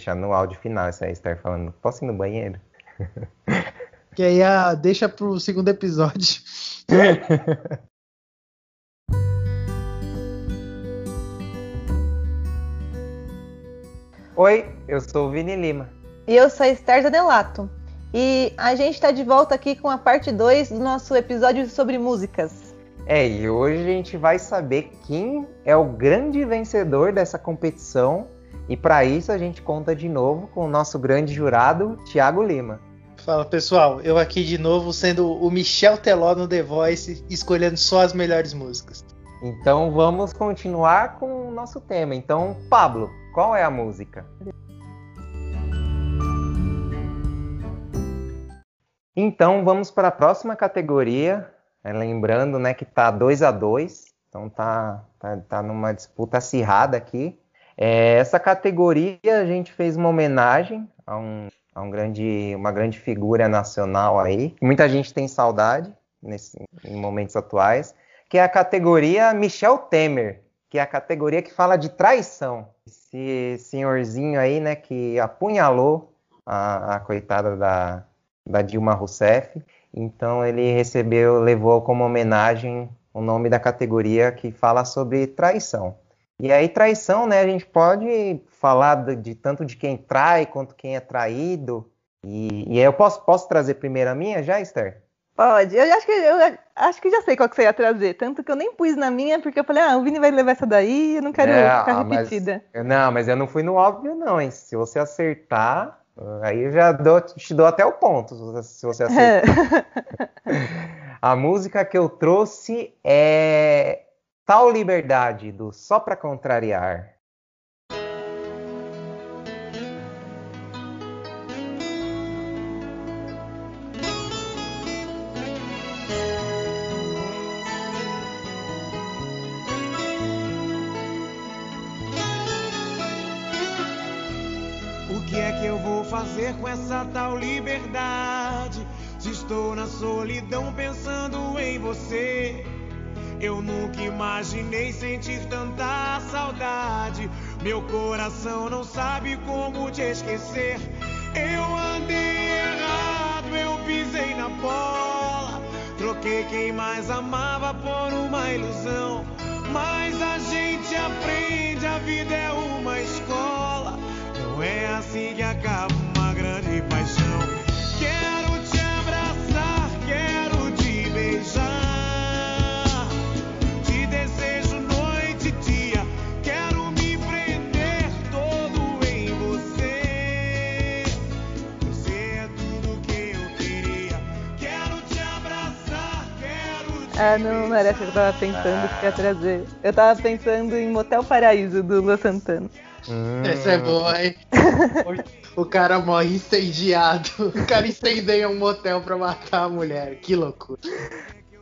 deixar no áudio final essa Esther falando, posso ir no banheiro? Que aí a, deixa pro segundo episódio. Oi, eu sou o Vini Lima. E eu sou a Esther Zanelato. E a gente está de volta aqui com a parte 2 do nosso episódio sobre músicas. É, e hoje a gente vai saber quem é o grande vencedor dessa competição. E para isso a gente conta de novo com o nosso grande jurado, Thiago Lima. Fala pessoal, eu aqui de novo sendo o Michel Teló no The Voice, escolhendo só as melhores músicas. Então vamos continuar com o nosso tema. Então, Pablo, qual é a música? Então vamos para a próxima categoria. É, lembrando né, que tá 2 a 2 então tá, tá, tá numa disputa acirrada aqui. É, essa categoria a gente fez uma homenagem a, um, a um grande, uma grande figura nacional aí. Muita gente tem saudade nesse, em momentos atuais, que é a categoria Michel Temer, que é a categoria que fala de traição. Esse senhorzinho aí, né, que apunhalou a, a coitada da, da Dilma Rousseff. Então ele recebeu, levou como homenagem o nome da categoria que fala sobre traição. E aí traição, né? A gente pode falar de, de tanto de quem trai quanto quem é traído. E, e aí eu posso, posso trazer primeiro a minha já, Esther? Pode. Eu acho que eu acho que já sei qual que você ia trazer. Tanto que eu nem pus na minha, porque eu falei, ah, o Vini vai levar essa daí, eu não quero é, ficar ah, repetida. Mas, não, mas eu não fui no óbvio, não, hein? Se você acertar, Aí eu já dou, te dou até o ponto, se você aceita. a música que eu trouxe é Tal Liberdade, do Só Pra Contrariar. fazer com essa tal liberdade? Se estou na solidão pensando em você. Eu nunca imaginei sentir tanta saudade. Meu coração não sabe como te esquecer. Eu andei errado, eu pisei na bola. Troquei quem mais amava por uma ilusão. Mas a gente aprende, a vida é uma escola. Não é assim que acaba Ah, não era que eu tava pensando que ia trazer. Eu tava pensando em Motel Paraíso do Lua Santana. Hum. Essa é boa, hein? o cara morre incendiado. O cara incendeia um motel pra matar a mulher. Que loucura.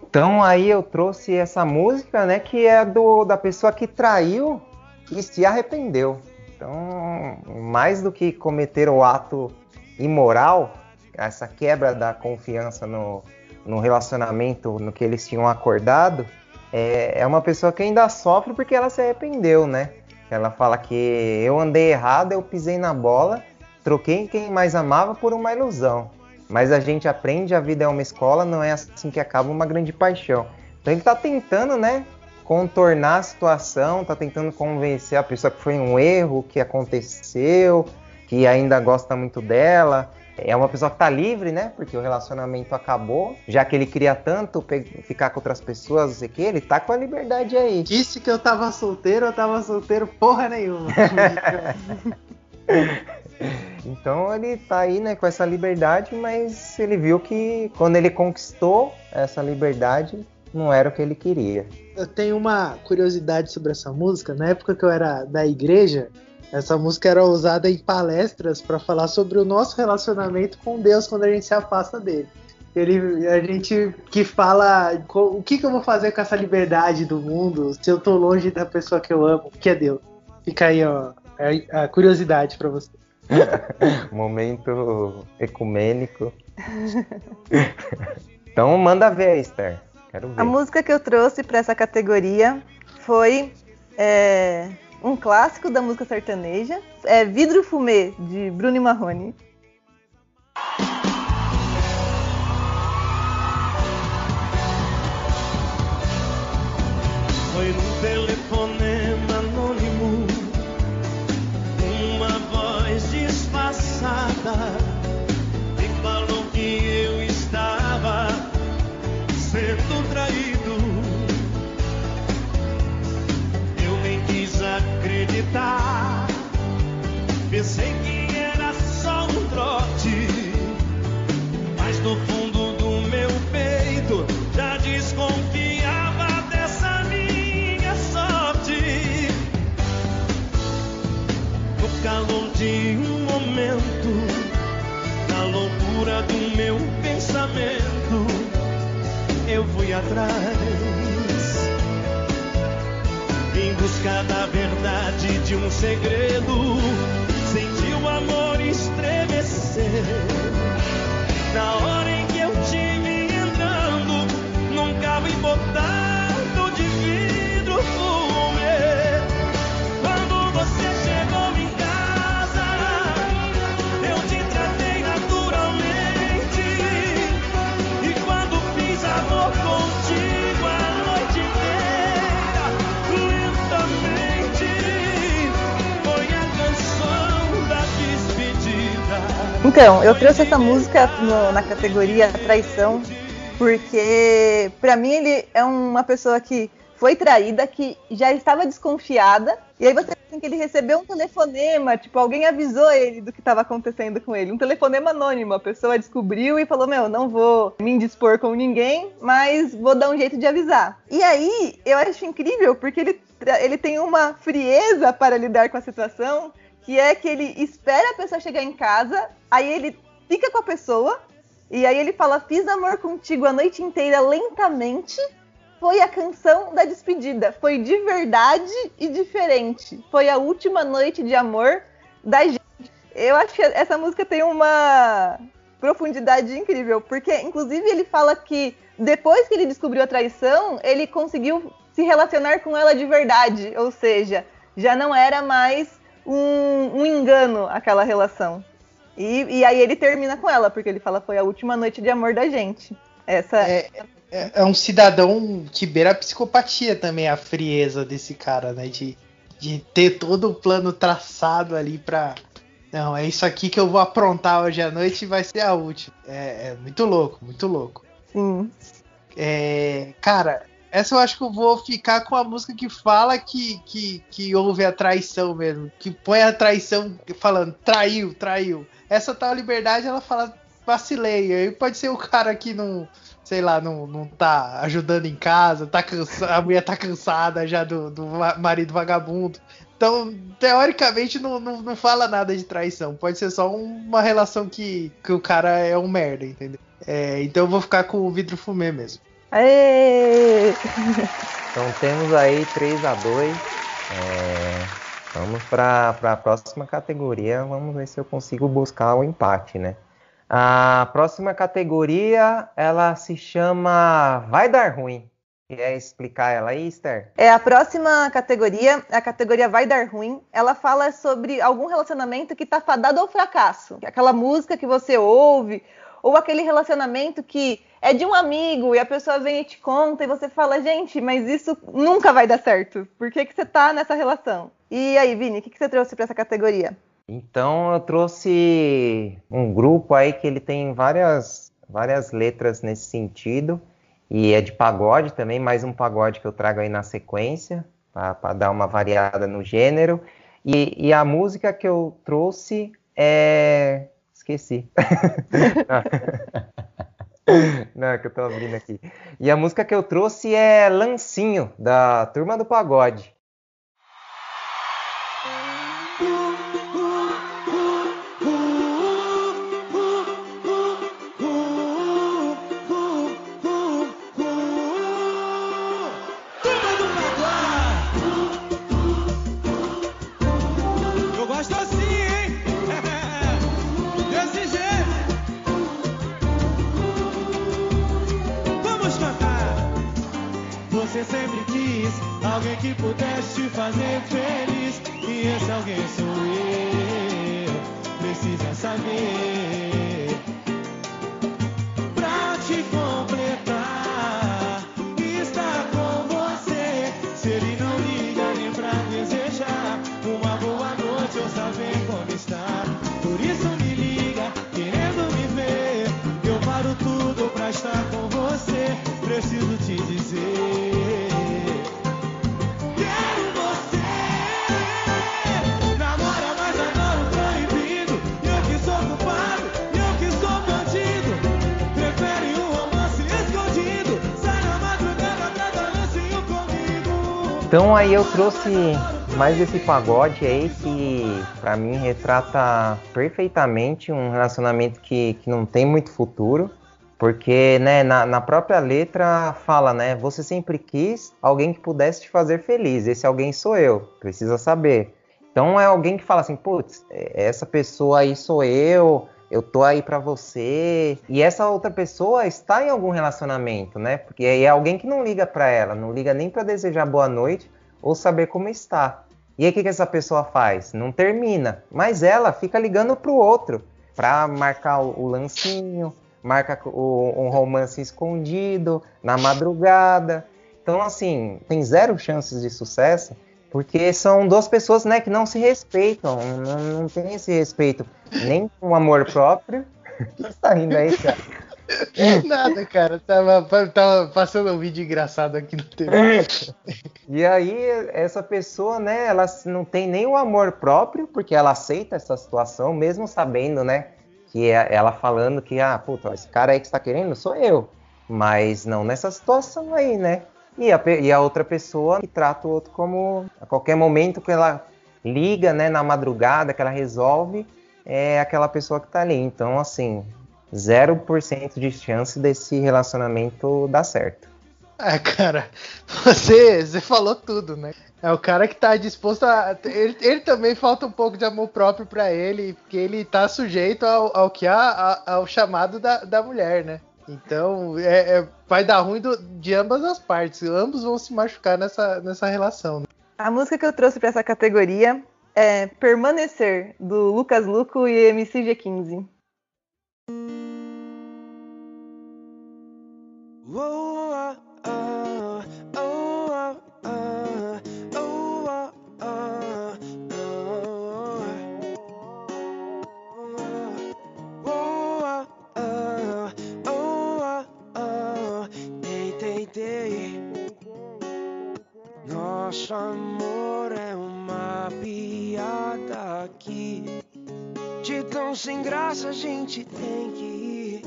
Então aí eu trouxe essa música, né? Que é do, da pessoa que traiu e se arrependeu. Então, mais do que cometer o ato imoral, essa quebra da confiança no, no relacionamento, no que eles tinham acordado, é, é uma pessoa que ainda sofre porque ela se arrependeu, né? Ela fala que eu andei errado, eu pisei na bola, troquei quem mais amava por uma ilusão. Mas a gente aprende, a vida é uma escola, não é assim que acaba uma grande paixão. Então ele está tentando, né, contornar a situação, está tentando convencer a pessoa que foi um erro, que aconteceu, que ainda gosta muito dela, é uma pessoa que tá livre, né? Porque o relacionamento acabou. Já que ele queria tanto ficar com outras pessoas, não sei o que, ele tá com a liberdade aí. Disse que eu tava solteiro, eu tava solteiro porra nenhuma. então ele tá aí, né, com essa liberdade, mas ele viu que quando ele conquistou essa liberdade, não era o que ele queria. Eu tenho uma curiosidade sobre essa música. Na época que eu era da igreja, essa música era usada em palestras para falar sobre o nosso relacionamento com Deus quando a gente se afasta dele. Ele, a gente que fala o que, que eu vou fazer com essa liberdade do mundo se eu tô longe da pessoa que eu amo, que é Deus. Fica aí ó, a, curiosidade para você. Momento ecumênico. então manda ver, Esther. Quero ver. A música que eu trouxe para essa categoria foi é, um clássico da música sertaneja. É Vidro Fumê, de Bruno Marrone. Foi num telefonema calor de um momento, na loucura do meu pensamento, eu fui atrás. Em busca da verdade de um segredo, senti o amor estremecer. Na hora em que eu te vi entrando num carro embotado Então, eu trouxe essa música no- na categoria traição, porque pra mim ele é uma pessoa que foi traída, que já estava desconfiada, e aí você tem que ele recebeu um telefonema, tipo, alguém avisou ele do que estava acontecendo com ele. Um telefonema anônimo, a pessoa descobriu e falou: Meu, não vou me indispor com ninguém, mas vou dar um jeito de avisar. E aí, eu acho incrível, porque ele, ele tem uma frieza para lidar com a situação que é que ele espera a pessoa chegar em casa, aí ele fica com a pessoa, e aí ele fala: Fiz amor contigo a noite inteira lentamente. Foi a canção da despedida. Foi de verdade e diferente. Foi a última noite de amor da gente. Eu acho que essa música tem uma profundidade incrível, porque inclusive ele fala que depois que ele descobriu a traição, ele conseguiu se relacionar com ela de verdade, ou seja, já não era mais um, um engano aquela relação. E, e aí ele termina com ela, porque ele fala foi a última noite de amor da gente. Essa É, é, é um cidadão que beira a psicopatia também, a frieza desse cara, né? De, de ter todo o plano traçado ali pra. Não, é isso aqui que eu vou aprontar hoje à noite e vai ser a última. É, é muito louco, muito louco. sim. É, cara, essa eu acho que eu vou ficar com a música que fala que, que, que houve a traição mesmo. Que põe a traição falando traiu, traiu. Essa tal liberdade ela fala vacilei. Aí pode ser o cara que não, sei lá, não, não tá ajudando em casa, tá cansa, a mulher tá cansada já do, do ma- marido vagabundo. Então, teoricamente, não, não, não fala nada de traição. Pode ser só uma relação que, que o cara é um merda, entendeu? É, então eu vou ficar com o vidro fumê mesmo. Aê! Então temos aí 3 a 2 É, Vamos para a próxima categoria. Vamos ver se eu consigo buscar o empate, né? A próxima categoria, ela se chama Vai Dar Ruim. Quer explicar ela aí, Esther? É a próxima categoria, a categoria Vai Dar Ruim. Ela fala sobre algum relacionamento que tá fadado ao fracasso. Aquela música que você ouve, ou aquele relacionamento que é de um amigo e a pessoa vem e te conta e você fala, gente, mas isso nunca vai dar certo. Por que, que você tá nessa relação? E aí, Vini, o que, que você trouxe para essa categoria? Então eu trouxe um grupo aí que ele tem várias, várias letras nesse sentido. E é de pagode também, mais um pagode que eu trago aí na sequência, para dar uma variada no gênero. E, e a música que eu trouxe é. Esqueci. Não, que eu tô abrindo aqui. E a música que eu trouxe é Lancinho, da Turma do Pagode. Então aí eu trouxe mais esse pagode aí que para mim retrata perfeitamente um relacionamento que, que não tem muito futuro. Porque né, na, na, própria letra fala, né? Você sempre quis alguém que pudesse te fazer feliz. Esse alguém sou eu, precisa saber. Então é alguém que fala assim, putz, é, essa pessoa aí sou eu, eu tô aí para você. E essa outra pessoa está em algum relacionamento, né? Porque é alguém que não liga para ela, não liga nem para desejar boa noite ou saber como está. E aí o que, que essa pessoa faz? Não termina, mas ela fica ligando pro outro para marcar o, o lancinho, marca o, um romance escondido na madrugada. Então, assim, tem zero chances de sucesso, porque são duas pessoas né, que não se respeitam, não, não tem esse respeito nem com o amor próprio. O que você tá rindo aí, cara? Nada, cara. Tava, tava passando um vídeo engraçado aqui no TV. E aí, essa pessoa, né, ela não tem nem o amor próprio, porque ela aceita essa situação, mesmo sabendo, né, que é ela falando que, ah, puta, esse cara aí que está querendo sou eu. Mas não nessa situação aí, né? E a, e a outra pessoa que trata o outro como a qualquer momento que ela liga, né, na madrugada, que ela resolve, é aquela pessoa que tá ali. Então, assim, 0% de chance desse relacionamento dar certo. É, cara, você, você falou tudo, né? É o cara que tá disposto a. Ele, ele também falta um pouco de amor próprio para ele, porque ele tá sujeito ao, ao que há, ao chamado da, da mulher, né? Então, é, é, vai dar ruim do, de ambas as partes. Ambos vão se machucar nessa, nessa relação. Né? A música que eu trouxe para essa categoria é Permanecer, do Lucas Luco e MC G15. Nosso amor é uma piada aqui. De tão sem graça a gente tem que ir.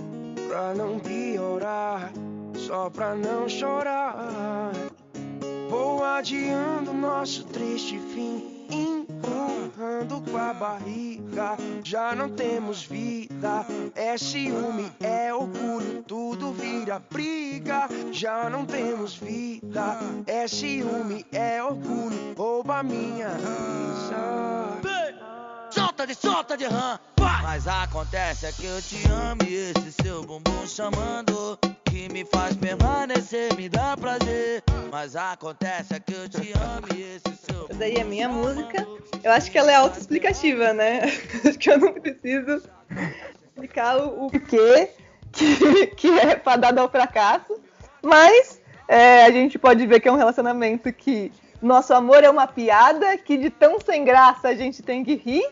Pra não piorar, só pra não chorar. Vou adiando nosso triste fim empurrando com a barriga. Já não temos vida, é ciúme, é orgulho, tudo vira briga. Já não temos vida, é ciúme, é orgulho, rouba minha risa. Solta de solta de rã, mas acontece é que eu te amo e esse seu bumbum chamando que me faz permanecer, me dá prazer. Mas acontece é que eu te amo e esse seu. Essa daí é minha música. Eu acho que ela é autoexplicativa, né? Acho que eu não preciso explicar o, o porquê que, que é fadado ao fracasso. Mas é, a gente pode ver que é um relacionamento que nosso amor é uma piada, que de tão sem graça a gente tem que rir.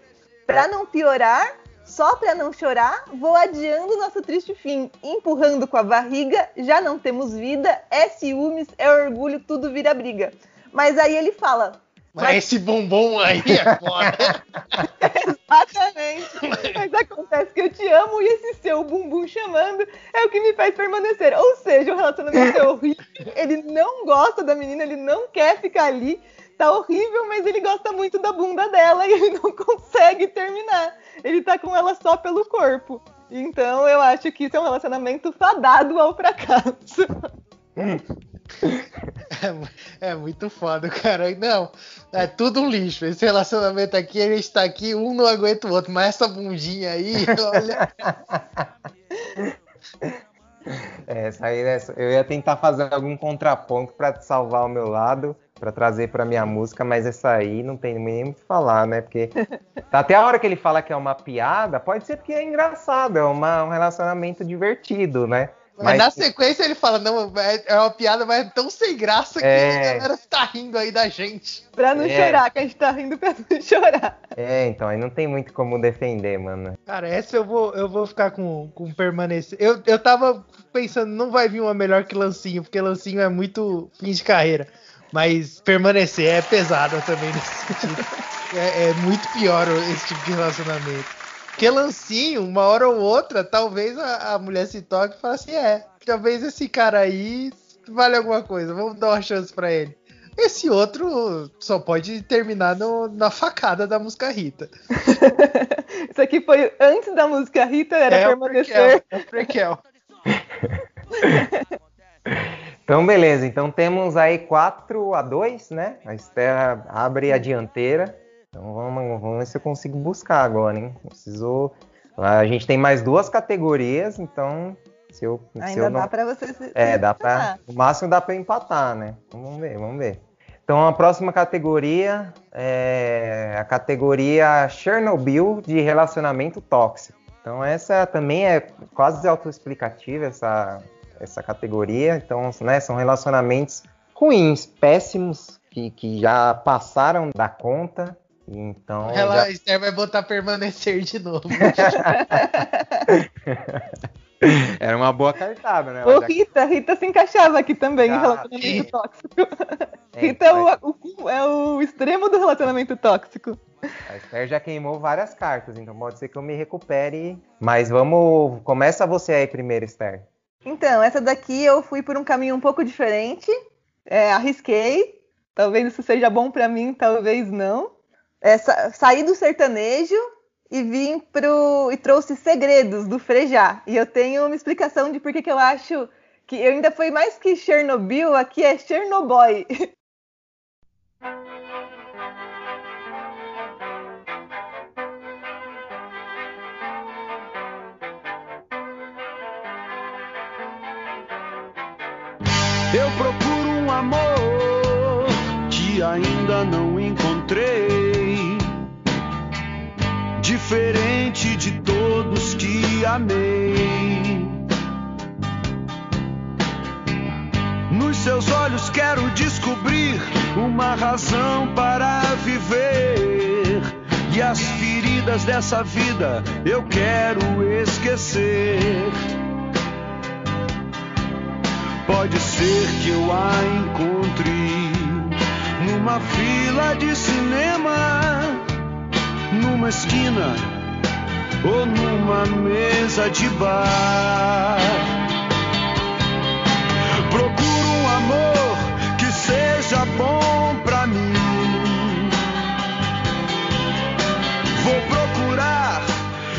Pra não piorar, só para não chorar, vou adiando nosso triste fim, empurrando com a barriga, já não temos vida, é ciúmes, é orgulho, tudo vira briga. Mas aí ele fala. Mas esse bombom aí é foda. Exatamente. Mas acontece que eu te amo e esse seu bumbum chamando é o que me faz permanecer. Ou seja, o relacionamento é horrível. Ele não gosta da menina, ele não quer ficar ali. Tá horrível, mas ele gosta muito da bunda dela e ele não consegue terminar ele tá com ela só pelo corpo. Então eu acho que isso é um relacionamento fadado ao fracasso. É, é, muito foda, cara. Não, é tudo um lixo. Esse relacionamento aqui, a gente tá aqui, um não aguenta o outro, mas essa bundinha aí, olha. É, essa aí, eu ia tentar fazer algum contraponto para salvar o meu lado, para trazer para minha música, mas essa aí não tem nem o que falar, né? Porque até a hora que ele fala que é uma piada, pode ser que é engraçado, é uma, um relacionamento divertido, né? Mas, mas, na sequência ele fala, não, é, é uma piada, mas é tão sem graça que é... a galera tá rindo aí da gente. Pra não é... chorar, que a gente tá rindo pra não chorar. É, então, aí não tem muito como defender, mano. Cara, essa eu vou, eu vou ficar com, com permanecer. Eu, eu tava pensando, não vai vir uma melhor que Lancinho, porque Lancinho é muito fim de carreira. Mas permanecer é pesada também nesse sentido. é, é muito pior esse tipo de relacionamento. Porque lancinho, uma hora ou outra, talvez a, a mulher se toque e fale assim: é, talvez esse cara aí vale alguma coisa, vamos dar uma chance para ele. Esse outro só pode terminar no- na facada da música Rita. Isso aqui foi antes da música Rita, era é permanecer. o prequel. É o prequel. Então, beleza. Então temos aí 4 a 2, né? A Esther abre a dianteira. Então vamos, vamos ver se eu consigo buscar agora, hein? Preciso. A gente tem mais duas categorias, então se eu, se Ainda eu não... dá pra você se. É, se dá pra. posicionar. No máximo dá pra eu empatar, né? Então, vamos ver, vamos ver. Então a próxima categoria é a categoria Chernobyl de relacionamento tóxico. Então essa também é quase autoexplicativa, essa, essa categoria. Então, né, são relacionamentos ruins, péssimos, que, que já passaram da conta. Então. Ela, já- a Esther vai botar permanecer de novo. Era uma boa cartada, né? Ô, Já- Rita, Rita se encaixava aqui também em Ah, relacionamento sim. tóxico. É, Rita é o, o- é o extremo do relacionamento tóxico. A Esther já queimou várias cartas, então pode ser que eu me recupere. Mas vamos. Começa você aí primeiro, Esther. Então, essa daqui eu fui por um caminho um pouco diferente. É, arrisquei. Talvez isso seja bom pra mim, talvez não. É, sa- saí do sertanejo e vim pro. e trouxe segredos do Frejá. E eu tenho uma explicação de por que que eu acho que eu ainda foi mais que Chernobyl, aqui é Chernobyl. Eu procuro um amor que ainda não encontrei. Diferente de todos que amei. Nos seus olhos quero descobrir uma razão para viver. E as feridas dessa vida eu quero esquecer. Pode ser que eu a encontre numa fila de cinema, numa esquina ou numa mesa de bar. Procuro um amor que seja bom pra mim. Vou procurar,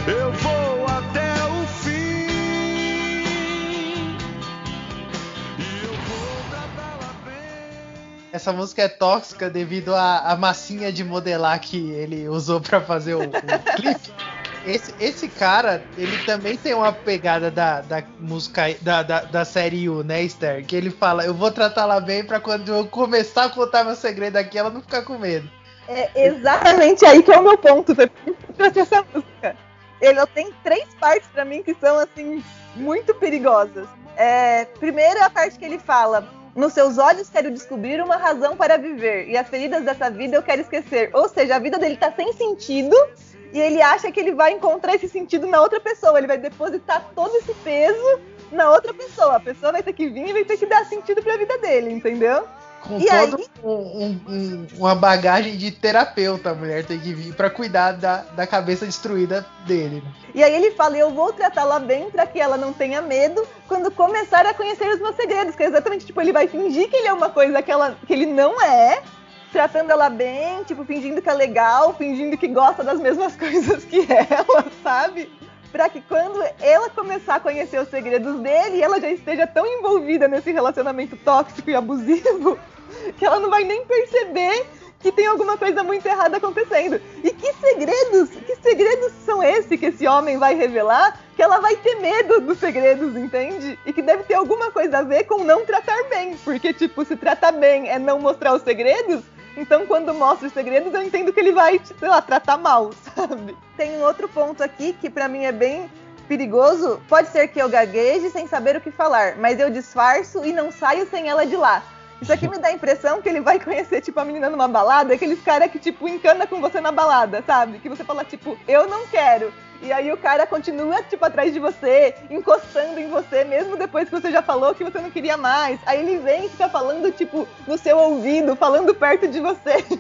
eu vou Essa música é tóxica devido à, à massinha de modelar que ele usou pra fazer o, o clipe. Esse, esse cara, ele também tem uma pegada da, da música da, da, da série U, né, Esther? Que ele fala, eu vou tratá-la bem pra quando eu começar a contar meu segredo aqui, ela não ficar com medo. É exatamente aí que é o meu ponto. Trouxe essa música. Ele tem três partes pra mim que são assim muito perigosas. É, primeiro a parte que ele fala: nos seus olhos quero descobrir uma razão para viver e as feridas dessa vida eu quero esquecer. Ou seja, a vida dele tá sem sentido e ele acha que ele vai encontrar esse sentido na outra pessoa. Ele vai depositar todo esse peso na outra pessoa. A pessoa vai ter que vir e vai ter que dar sentido pra vida dele, entendeu? Com E todo aí? um- um- um- uma bagagem de terapeuta, a mulher tem que vir pra cuidar da, da cabeça destruída dele. E aí ele fala, eu vou tratá-la bem para que ela não tenha medo quando começar a conhecer os meus segredos. Que é exatamente, tipo, ele vai fingir que ele é uma coisa que, ela, que ele não é, tratando ela bem, tipo, fingindo que é legal, fingindo que gosta das mesmas coisas que ela, sabe? Pra que quando ela começar a conhecer os segredos dele, ela já esteja tão envolvida nesse relacionamento tóxico e abusivo que ela não vai nem perceber que tem alguma coisa muito errada acontecendo. E que segredos, que segredos são esses que esse homem vai revelar? Que ela vai ter medo dos segredos, entende? E que deve ter alguma coisa a ver com não tratar bem. Porque, tipo, se tratar bem é não mostrar os segredos, então quando mostra os segredos eu entendo que ele vai, sei lá, tratar mal, sabe? Tem um outro ponto aqui que pra mim é bem perigoso. Pode ser que eu gagueje sem saber o que falar, mas eu disfarço e não saio sem ela de lá. Isso aqui me dá a impressão que ele vai conhecer, tipo, a menina numa balada, aqueles caras que, tipo, encana com você na balada, sabe? Que você fala, tipo, eu não quero. E aí o cara continua, tipo, atrás de você, encostando em você, mesmo depois que você já falou que você não queria mais. Aí ele vem e fica falando, tipo, no seu ouvido, falando perto de você.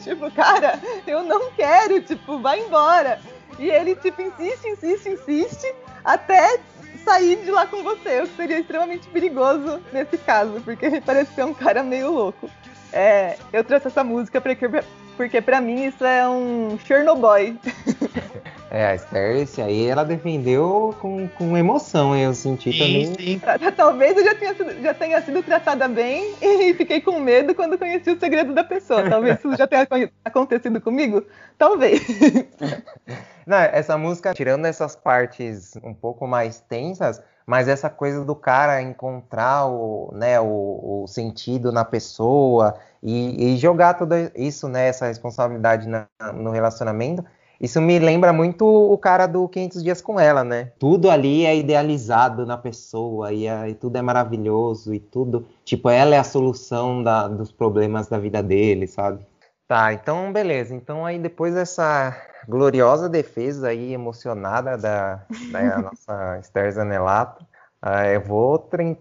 Tipo, cara, eu não quero, tipo, vai embora. E ele, tipo, insiste, insiste, insiste, até sair de lá com você, o que seria extremamente perigoso nesse caso, porque parece ser um cara meio louco. É, eu trouxe essa música porque, porque pra mim isso é um Chernobyl. É, a Esther, esse aí ela defendeu com, com emoção, eu senti também. sim. Talvez eu já tenha, sido, já tenha sido tratada bem e fiquei com medo quando conheci o segredo da pessoa. Talvez isso já tenha acon- acontecido comigo? Talvez. Não, essa música, tirando essas partes um pouco mais tensas, mas essa coisa do cara encontrar o, né, o, o sentido na pessoa e, e jogar tudo isso, né, essa responsabilidade na- no relacionamento, isso me lembra muito o cara do 500 Dias com Ela, né? Tudo ali é idealizado na pessoa e, é- e tudo é maravilhoso e tudo, tipo, ela é a solução da- dos problemas da vida dele, sabe? Tá, então beleza. Então aí depois dessa gloriosa defesa aí emocionada da, da nossa Esther Zanelato, ah, eu vou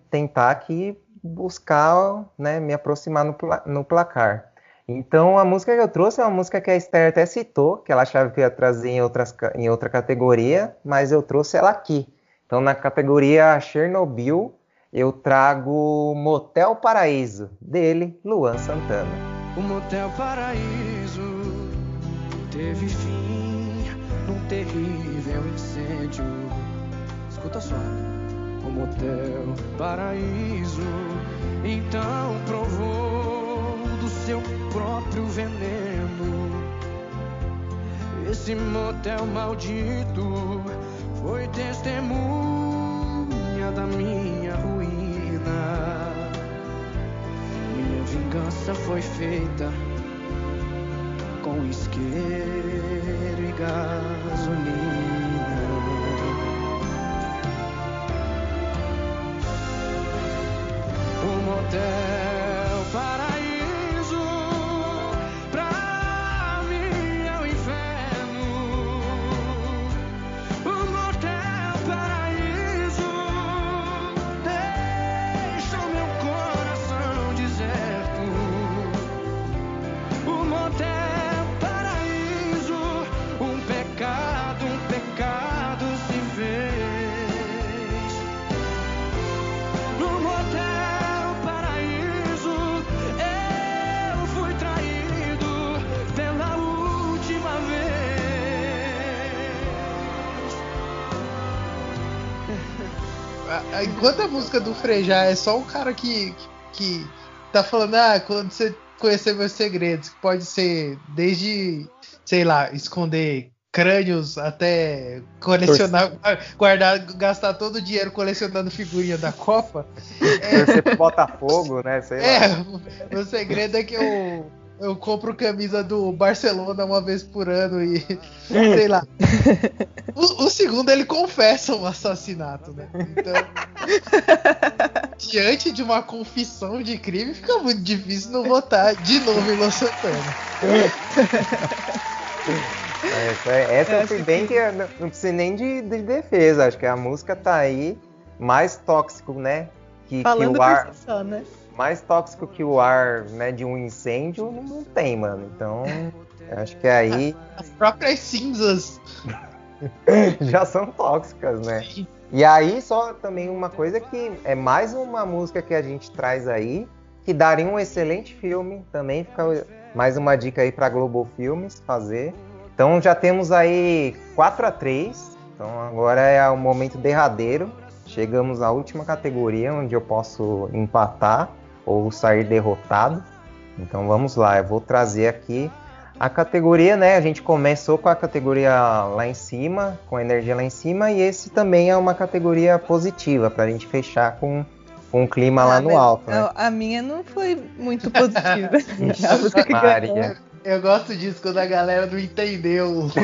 tentar aqui buscar, né, me aproximar no, pla- no placar. Então a música que eu trouxe é uma música que a Esther até citou, que ela achava que ia trazer em, outras, em outra categoria, mas eu trouxe ela aqui. Então na categoria Chernobyl eu trago Motel Paraíso, dele, Luan Santana. O motel paraíso teve fim num terrível incêndio. Escuta só. O motel paraíso então provou seu próprio veneno. Esse motel maldito foi testemunha da minha ruína. Minha vingança foi feita com isqueiro e gasolina. O motel Enquanto a música do Frejá é só um cara que, que tá falando, ah, quando você conhecer meus segredos, que pode ser desde, sei lá, esconder crânios até colecionar, guardar, gastar todo o dinheiro colecionando figurinha da Copa. Torcer pro Botafogo, né? Sei lá. É, meu segredo é que eu, eu compro camisa do Barcelona uma vez por ano e sei lá. O, o segundo ele confessa um assassinato, né? Então, diante de uma confissão de crime, fica muito difícil não votar de novo em Luan Santana. Essa, essa eu fui bem que eu não, não precisa nem de, de defesa. Acho que a música tá aí mais tóxico, né? Que, que Falando o ar. por si só, né? Mais tóxico que o ar né, de um incêndio não, tem, mano. Então, acho que aí As próprias cinzas. já são tóxicas, né? E aí, só também uma coisa que é mais uma música que a gente traz aí, que daria um excelente filme. Também fica mais uma dica aí pra Globo Filmes fazer. Então já temos aí 4 a 3 Então agora é o momento derradeiro. Chegamos à última categoria onde eu posso empatar ou sair derrotado. Então vamos lá, eu vou trazer aqui a categoria, né? A gente começou com a categoria lá em cima, com a energia lá em cima, e esse também é uma categoria positiva para a gente fechar com, com o clima lá Ah, no mas alto, né? A minha não foi muito positiva. Ixi. Eu gosto disso quando a galera não entendeu.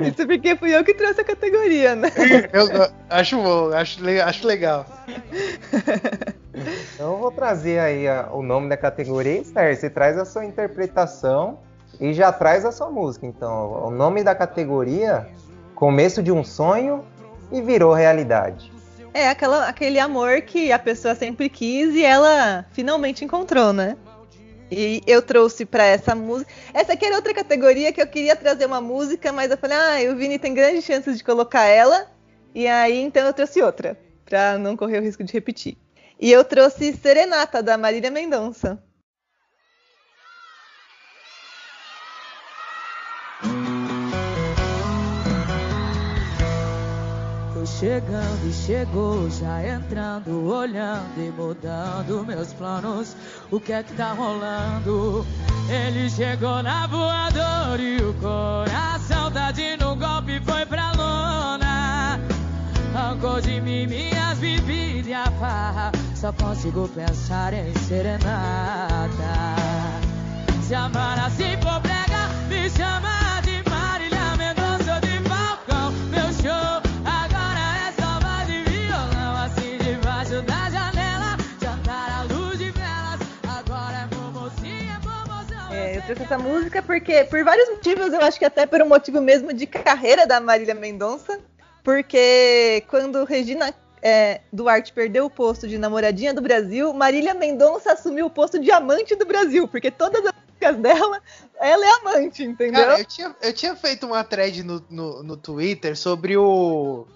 Isso porque fui eu que trouxe a categoria, né? eu acho bom, acho, acho legal. Trazer aí a- o nome da categoria, e, Sérgio, você traz a sua interpretação e já traz a sua música. Então, o nome da categoria, Começo de um Sonho e Virou Realidade. É aquela, aquele amor que a pessoa sempre quis e ela finalmente encontrou, né? E eu trouxe pra essa música. Essa aqui era outra categoria que eu queria trazer uma música, mas eu falei, ah, o Vini tem grandes chances de colocar ela. E aí então eu trouxe outra, pra não correr o risco de repetir. E eu trouxe Serenata, da Marília Mendonça. Tô chegando e chegou, já entrando, olhando e mudando meus planos. O que é que tá rolando? Ele chegou na voadora e o coração tá de no golpe foi pra lona. Arrancou de mim minhas bebidas e a farra. Só consigo pensar em serenata. Se amar assim for brega, me chama de Marília Mendonça de balcão. Meu show agora é só voz e violão. Assim debaixo da janela, jantar à luz de velas. Agora é momozinha, momozão. É, eu trouxe essa música porque, por vários motivos, eu acho que até por um motivo mesmo de carreira da Marília Mendonça. Porque quando Regina é, Duarte perdeu o posto de namoradinha do Brasil, Marília Mendonça assumiu o posto de amante do Brasil. Porque todas as músicas dela, ela é amante, entendeu? Cara, eu tinha, eu tinha feito uma thread no, no, no Twitter sobre o,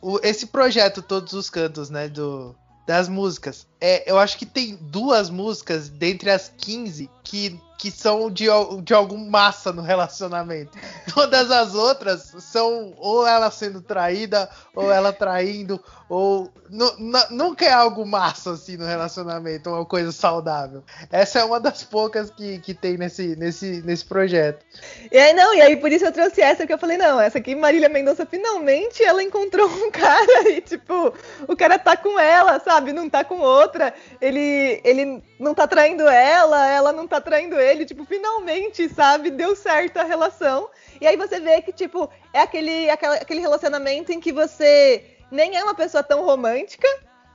o- esse projeto Todos os Cantos, né, do, das músicas. É, eu acho que tem duas músicas dentre as 15 que, que são de, de algum massa no relacionamento. Todas as outras são ou ela sendo traída, ou ela traindo, ou nu- nu- nunca é algo massa assim no relacionamento, uma coisa saudável. Essa é uma das poucas que, que tem nesse, nesse, nesse projeto. E aí, não, e aí por isso eu trouxe essa, que eu falei, não, essa aqui, Marília Mendonça, finalmente ela encontrou um cara e, tipo, o cara tá com ela, sabe? Não tá com outra. Ele, ele não tá traindo ela, ela não tá traindo ele. Tipo, finalmente, sabe? Deu certo a relação. E aí você vê que, tipo, é aquele, aquele relacionamento em que você nem é uma pessoa tão romântica,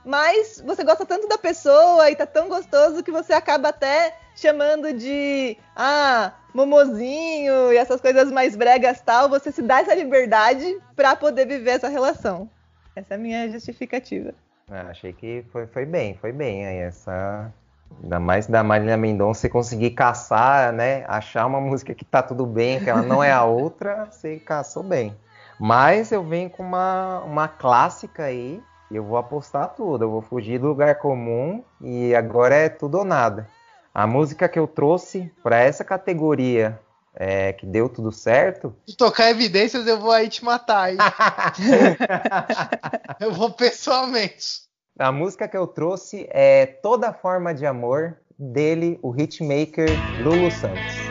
mas você gosta tanto da pessoa e tá tão gostoso que você acaba até chamando de ah, momozinho e essas coisas mais bregas tal, você se dá essa liberdade pra poder viver essa relação. Essa é a minha justificativa. Ah, achei que foi, foi bem, foi bem aí essa. Ainda mais da Marília Mendonça, você conseguir caçar, né? Achar uma música que tá tudo bem, que ela não é a outra, você caçou bem. Mas eu venho com uma, uma clássica aí, e eu vou apostar tudo. Eu vou fugir do lugar comum e agora é tudo ou nada. A música que eu trouxe para essa categoria é, que deu tudo certo Se tocar evidências, eu vou aí te matar, eu vou pessoalmente. A música que eu trouxe é Toda Forma de Amor, dele, o hitmaker Lulu Santos.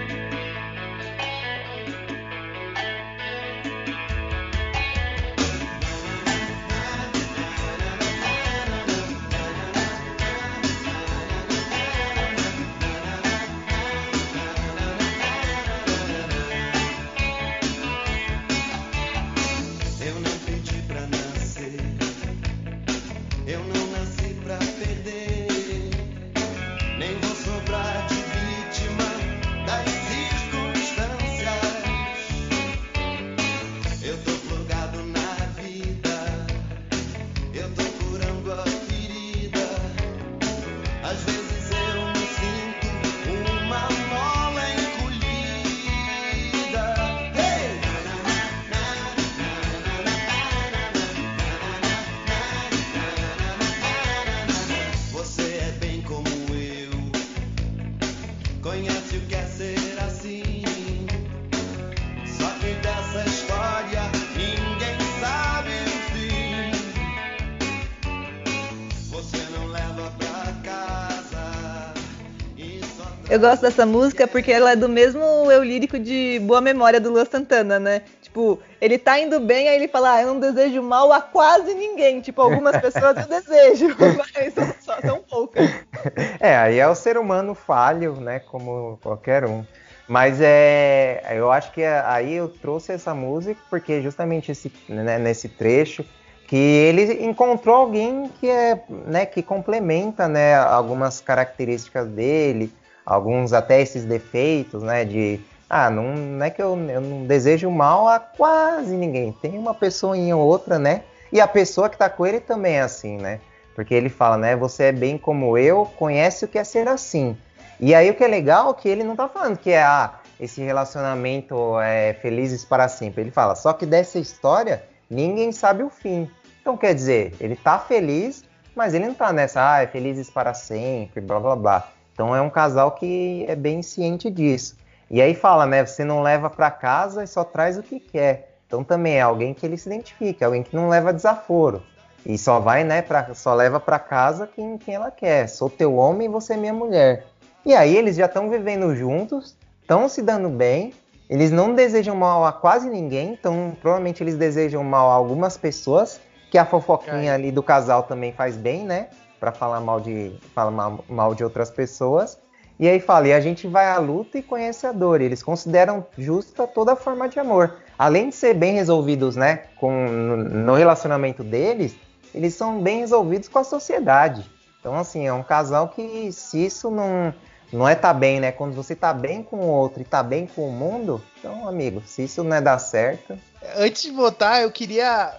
Eu gosto dessa música porque ela é do mesmo eu lírico de Boa Memória do Luan Santana, né? Tipo, ele tá indo bem, aí ele fala, ah, eu não desejo mal a quase ninguém. Tipo, algumas pessoas eu desejo, mas são, só, são poucas. É, aí é o ser humano falho, né? Como qualquer um. Mas é, eu acho que aí eu trouxe essa música porque justamente esse, né, nesse trecho que ele encontrou alguém que é, né, que complementa, né, algumas características dele, alguns até esses defeitos, né, de ah, não, não é que eu, eu não desejo mal a quase ninguém. Tem uma pessoinha ou outra, né? E a pessoa que tá com ele também é assim, né? Porque ele fala, né? Você é bem como eu, conhece o que é ser assim. E aí o que é legal é que ele não tá falando que é ah, esse relacionamento é felizes para sempre. Ele fala, só que dessa história ninguém sabe o fim. Então quer dizer, ele tá feliz, mas ele não tá nessa, ah, é felizes para sempre, blá blá blá. Então é um casal que é bem ciente disso. E aí fala, né? Você não leva para casa e só traz o que quer. Então também é alguém que ele se identifica, alguém que não leva desaforo. E só vai, né, pra, só leva para casa quem, quem ela quer. Sou teu homem e você é minha mulher. E aí eles já estão vivendo juntos, estão se dando bem, eles não desejam mal a quase ninguém, então provavelmente eles desejam mal a algumas pessoas, que a fofoquinha ali do casal também faz bem, né? Para falar mal de falar mal, mal de outras pessoas. E aí fala, e a gente vai à luta e conhece a dor. Eles consideram justa toda forma de amor. Além de ser bem resolvidos, né, com, no relacionamento deles, eles são bem resolvidos com a sociedade. Então, assim, é um casal que se isso não, não é tá bem, né? Quando você tá bem com o outro e tá bem com o mundo, então, amigo, se isso não é dar certo. Antes de votar, eu queria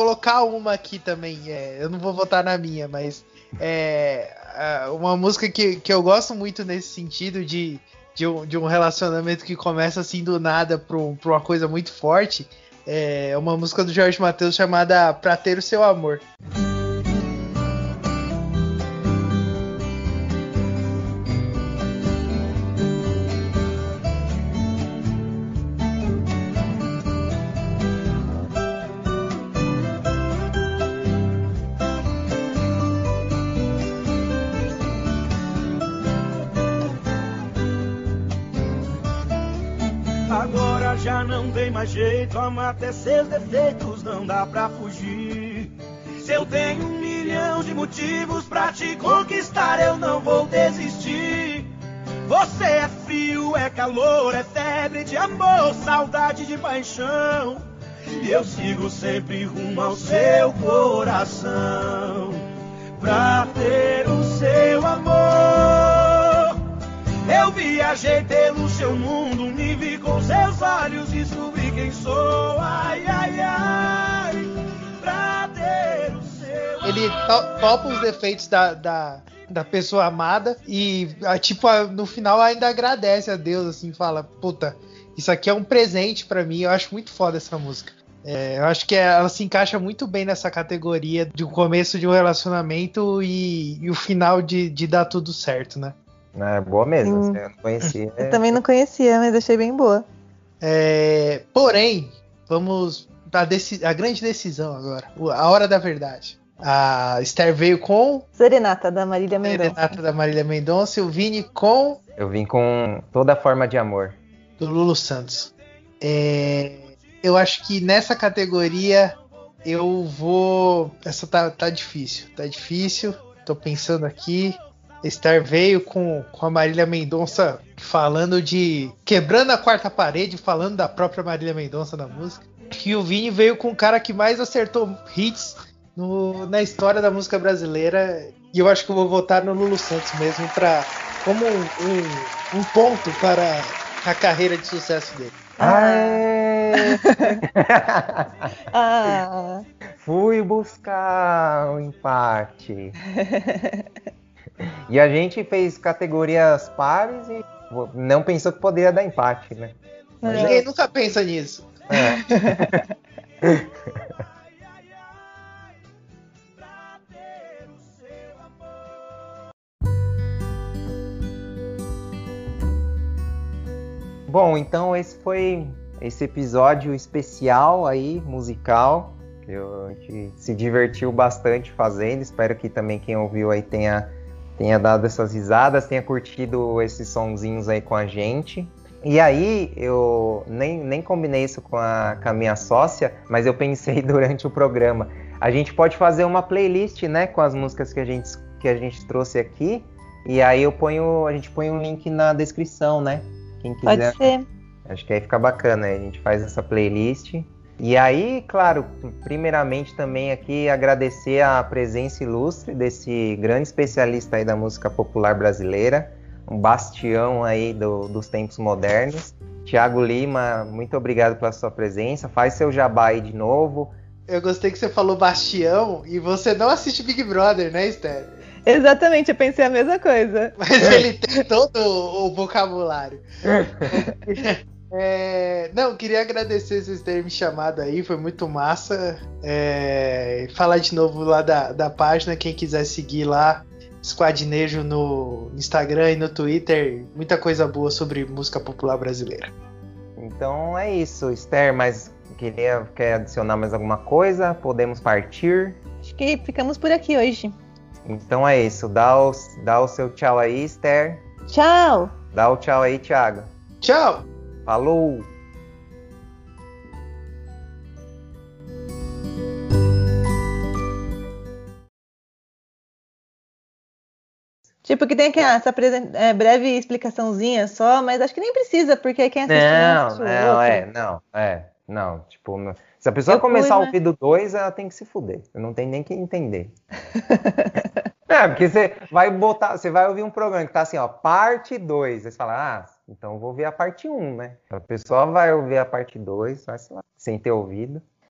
colocar uma aqui também. É, eu não vou votar na minha, mas é uma música que, que eu gosto muito nesse sentido de, de, um, de um relacionamento que começa assim do nada pra uma coisa muito forte. É uma música do Jorge Matheus chamada Pra Ter o Seu Amor. Mais jeito, amar até seus defeitos não dá pra fugir. Se eu tenho um milhão de motivos pra te conquistar, eu não vou desistir. Você é frio, é calor, é febre de amor, saudade de paixão. E eu sigo sempre rumo ao seu coração. Pra ter o seu amor. Eu viajei pelo seu mundo, me vi com seus olhos sou, ai, ai, ai, pra ter o seu. Ele to topa os defeitos da, da, da pessoa amada e, tipo, no final ainda agradece a Deus, assim, fala, puta, isso aqui é um presente para mim, eu acho muito foda essa música. É, eu acho que ela se encaixa muito bem nessa categoria de começo de um relacionamento e, e o final de, de, dar tudo certo, né? É boa mesmo, hum. eu não conhecia. Eu também não conhecia, mas achei bem boa. É, porém, vamos para a grande decisão agora, a hora da verdade. A Esther veio com Serenata da Marília Mendonça. Serenata da Marília Mendonça e o Vini com Eu vim com toda forma de amor do Lulu Santos. É, eu acho que nessa categoria eu vou. Essa tá, tá difícil, tá difícil. Tô pensando aqui. Star veio com, com a Marília Mendonça falando de. quebrando a quarta parede, falando da própria Marília Mendonça na música. E o Vini veio com o cara que mais acertou hits no, na história da música brasileira. E eu acho que eu vou votar no Lulu Santos mesmo para como um, um, um, ponto para a carreira de sucesso dele. ah. Fui buscar o um empate. E a gente fez categorias pares e não pensou que poderia dar empate, né? Mas Ninguém é... nunca pensa nisso. É. Bom, então esse foi esse episódio especial aí, musical, que a gente se divertiu bastante fazendo. Espero que também quem ouviu aí tenha tenha dado essas risadas, tenha curtido esses sonzinhos aí com a gente. E aí, eu nem, nem combinei isso com a, com a minha sócia, mas eu pensei durante o programa. A gente pode fazer uma playlist, né, com as músicas que a gente, que a gente trouxe aqui. E aí eu ponho, a gente põe um link na descrição, né? Quem quiser. Pode ser. Acho que aí fica bacana, a gente faz essa playlist. E aí, claro, primeiramente também aqui agradecer a presença ilustre desse grande especialista aí da música popular brasileira, um bastião aí do, dos tempos modernos. Tiago Lima, muito obrigado pela sua presença. Faz seu jabá aí de novo. Eu gostei que você falou bastião e você não assiste Big Brother, né, Esther? Exatamente, eu pensei a mesma coisa. Mas ele tem todo o vocabulário. É, não, queria agradecer vocês terem me chamado aí, foi muito massa. É, falar de novo lá da, da página, quem quiser seguir lá, Squadnejo no Instagram e no Twitter, muita coisa boa sobre música popular brasileira. Então é isso, Esther, mas queria quer adicionar mais alguma coisa? Podemos partir? Acho que ficamos por aqui hoje. Então é isso, dá o, dá o seu tchau aí, Esther. Tchau! Dá o tchau aí, Thiago. Tchau! Falou! Tipo, que tem aqui essa é, breve explicaçãozinha só, mas acho que nem precisa, porque quem assiste Não, assiste não, outro. é, não, é, não. Tipo, não- se a pessoa Eu fui, começar a né? ouvir do 2, ela tem que se fuder. Não tem nem que entender. é, porque você vai botar, você vai ouvir um programa que tá assim, ó, parte 2. Aí você fala, ah, então vou ver a parte 1, um, né? A pessoa vai ouvir a parte 2, vai sei lá, sem ter ouvido.